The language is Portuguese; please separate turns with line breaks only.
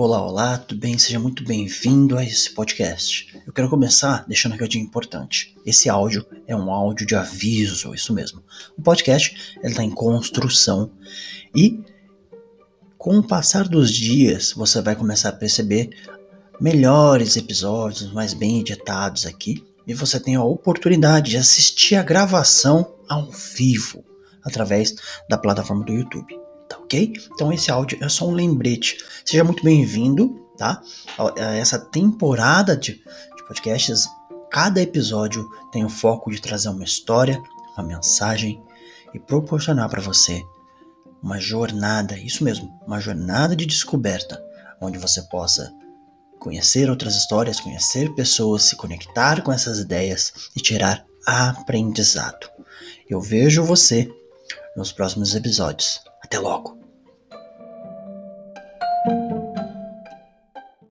Olá, olá, tudo bem? Seja muito bem-vindo a esse podcast. Eu quero começar deixando aqui um dia importante. Esse áudio é um áudio de aviso, isso mesmo. O podcast está em construção e com o passar dos dias você vai começar a perceber melhores episódios, mais bem editados aqui e você tem a oportunidade de assistir a gravação ao vivo através da plataforma do YouTube ok? Então esse áudio é só um lembrete. Seja muito bem-vindo, tá? A essa temporada de, de podcasts, cada episódio tem o foco de trazer uma história, uma mensagem e proporcionar para você uma jornada, isso mesmo, uma jornada de descoberta, onde você possa conhecer outras histórias, conhecer pessoas, se conectar com essas ideias e tirar aprendizado. Eu vejo você nos próximos episódios. Até logo!